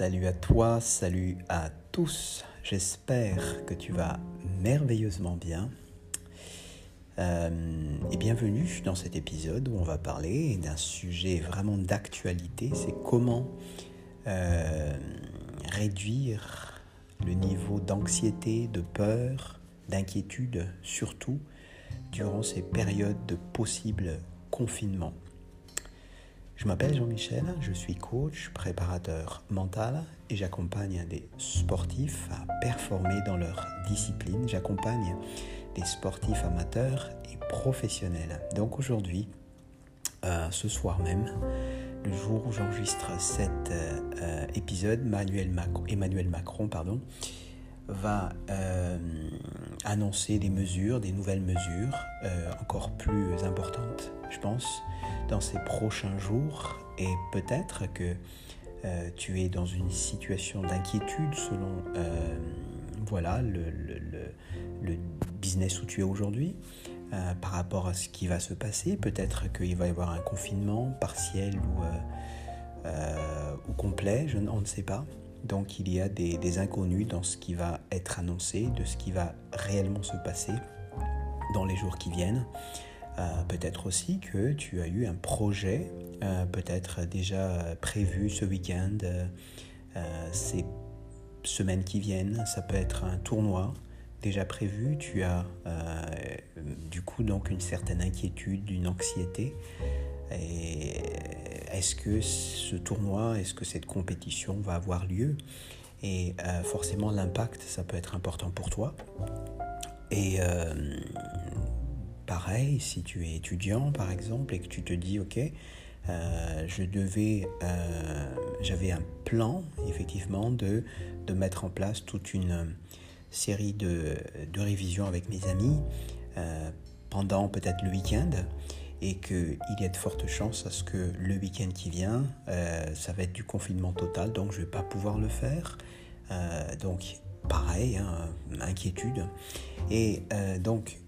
Salut à toi, salut à tous. J'espère que tu vas merveilleusement bien. Euh, et bienvenue dans cet épisode où on va parler d'un sujet vraiment d'actualité. C'est comment euh, réduire le niveau d'anxiété, de peur, d'inquiétude, surtout durant ces périodes de possible confinement. Je m'appelle Jean-Michel, je suis coach, préparateur mental et j'accompagne des sportifs à performer dans leur discipline. J'accompagne des sportifs amateurs et professionnels. Donc aujourd'hui, euh, ce soir même, le jour où j'enregistre cet euh, épisode, Emmanuel Macron pardon, va euh, annoncer des mesures, des nouvelles mesures encore plus importantes, je pense, dans ces prochains jours et peut-être que euh, tu es dans une situation d'inquiétude selon euh, voilà, le, business où tu es aujourd'hui euh, par rapport à ce qui va se passer. Peut-être qu'il va y avoir un confinement partiel ou, ou complet, je, on ne sait pas. Donc il y a des, des inconnus dans ce qui va être annoncé, de ce qui va réellement se passer dans les jours qui viennent. Euh, peut-être aussi que tu as eu un projet, euh, peut-être déjà prévu ce week-end, euh, ces semaines qui viennent. Ça peut être un tournoi déjà prévu. Tu as du coup donc une certaine inquiétude, une anxiété. est-ce que ce tournoi, est-ce que cette compétition va avoir lieu? Et forcément, l'impact, ça peut être important pour toi. Et pareil, si tu es étudiant par exemple et que tu te dis, ok, euh, je devais, euh, j'avais un plan effectivement de, de mettre en place toute une série de, de révisions avec mes amis euh, pendant peut-être le week-end et qu'il y a de fortes chances à ce que le week-end qui vient, ça va être du confinement total, donc je ne vais pas pouvoir le faire. donc pareil, hein, inquiétude. Et donc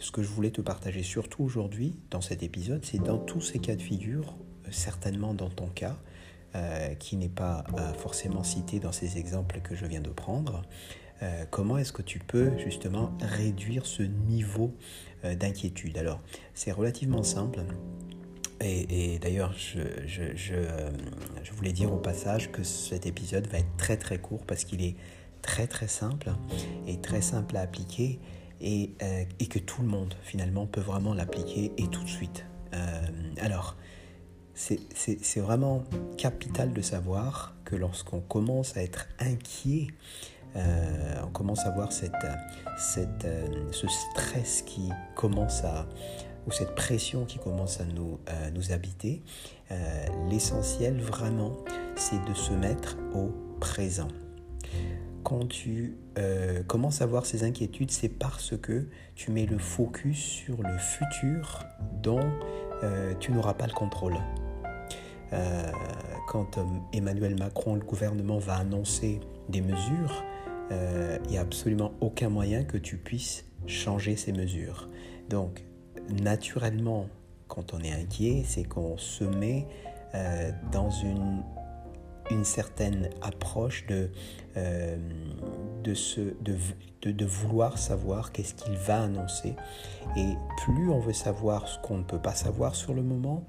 ce que je voulais te partager surtout aujourd'hui dans cet épisode, c'est dans tous ces cas de figure, euh, certainement dans ton cas, euh, qui n'est pas euh, forcément cité dans ces exemples que je viens de prendre, comment est-ce que tu peux justement réduire ce niveau d'inquiétude? Alors, c'est relativement simple. Et, d'ailleurs, je, je, voulais dire au passage que cet épisode va être très très court parce qu'il est très très simple et très simple à appliquer euh, et, que tout le monde finalement peut vraiment l'appliquer et tout de suite. Euh, alors, c'est vraiment capital de savoir que lorsqu'on commence à être inquiet, euh, on commence à voir cette, cette, ce stress qui commence à, ou cette pression qui commence à nous, nous habiter, l'essentiel vraiment, c'est de se mettre au présent quand tu euh, commences à avoir ces inquiétudes, c'est parce que tu mets le focus sur le futur dont euh, tu n'auras pas le contrôle. Euh, quand Emmanuel Macron, le gouvernement, va annoncer des mesures, il n'y a absolument aucun moyen que tu puisses changer ces mesures. Donc, naturellement, quand on est inquiet, c'est qu'on se met dans une une certaine approche de, euh, de, de, de, vouloir savoir qu'est-ce qu'il va annoncer. Et plus on veut savoir ce qu'on ne peut pas savoir sur le moment,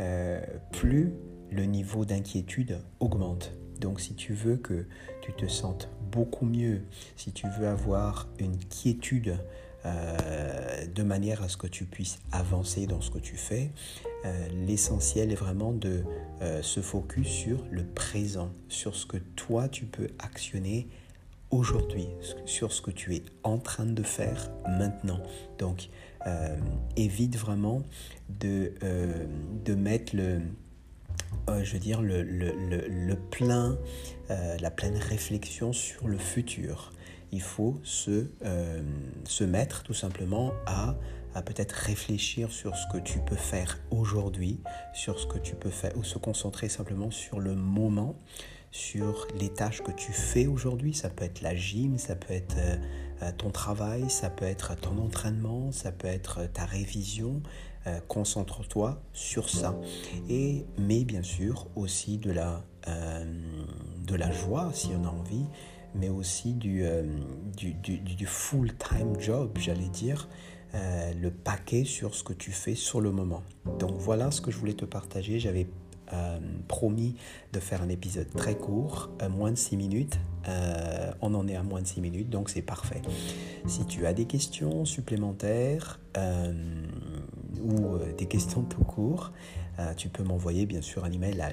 euh, plus le niveau d'inquiétude augmente. Donc si tu veux que tu te sentes beaucoup mieux, si tu veux avoir une quiétude euh, de manière à ce que tu puisses avancer dans ce que tu fais, euh, l'essentiel est vraiment de euh, se focus sur le présent, sur ce que toi tu peux actionner aujourd'hui, sur ce que tu es en train de faire maintenant. Donc, évite vraiment de, mettre le, je veux le, le plein, la pleine réflexion sur le futur. Il faut se, se mettre tout simplement à à peut-être réfléchir sur ce que tu peux faire aujourd'hui, sur ce que tu peux faire, ou se concentrer simplement sur le moment, sur les tâches que tu fais aujourd'hui. Ça peut être la gym, ça peut être euh, ton travail, ça peut être ton entraînement, ça peut être ta révision. Euh, concentre-toi sur ça. Et mais bien sûr aussi de la de la joie si on a envie, mais aussi du, du, du full-time job, j'allais dire, le paquet sur ce que tu fais sur le moment. Donc voilà ce que je voulais te partager. J'avais euh, promis de faire un épisode très court, moins de 6 minutes. Euh, on en est à moins de 6 minutes, donc c'est parfait. Si tu as des questions supplémentaires euh, ou des questions tout court, tu peux m'envoyer bien sûr un email à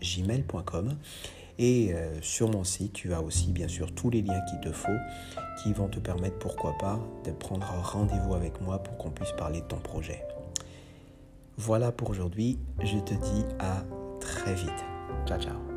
gmail.com et sur mon site, tu as aussi bien sûr tous les liens qu'il te faut qui vont te permettre, pourquoi pas, de prendre rendez-vous avec moi pour qu'on puisse parler de ton projet. Voilà pour aujourd'hui. Je te dis à très vite. Ciao, ciao.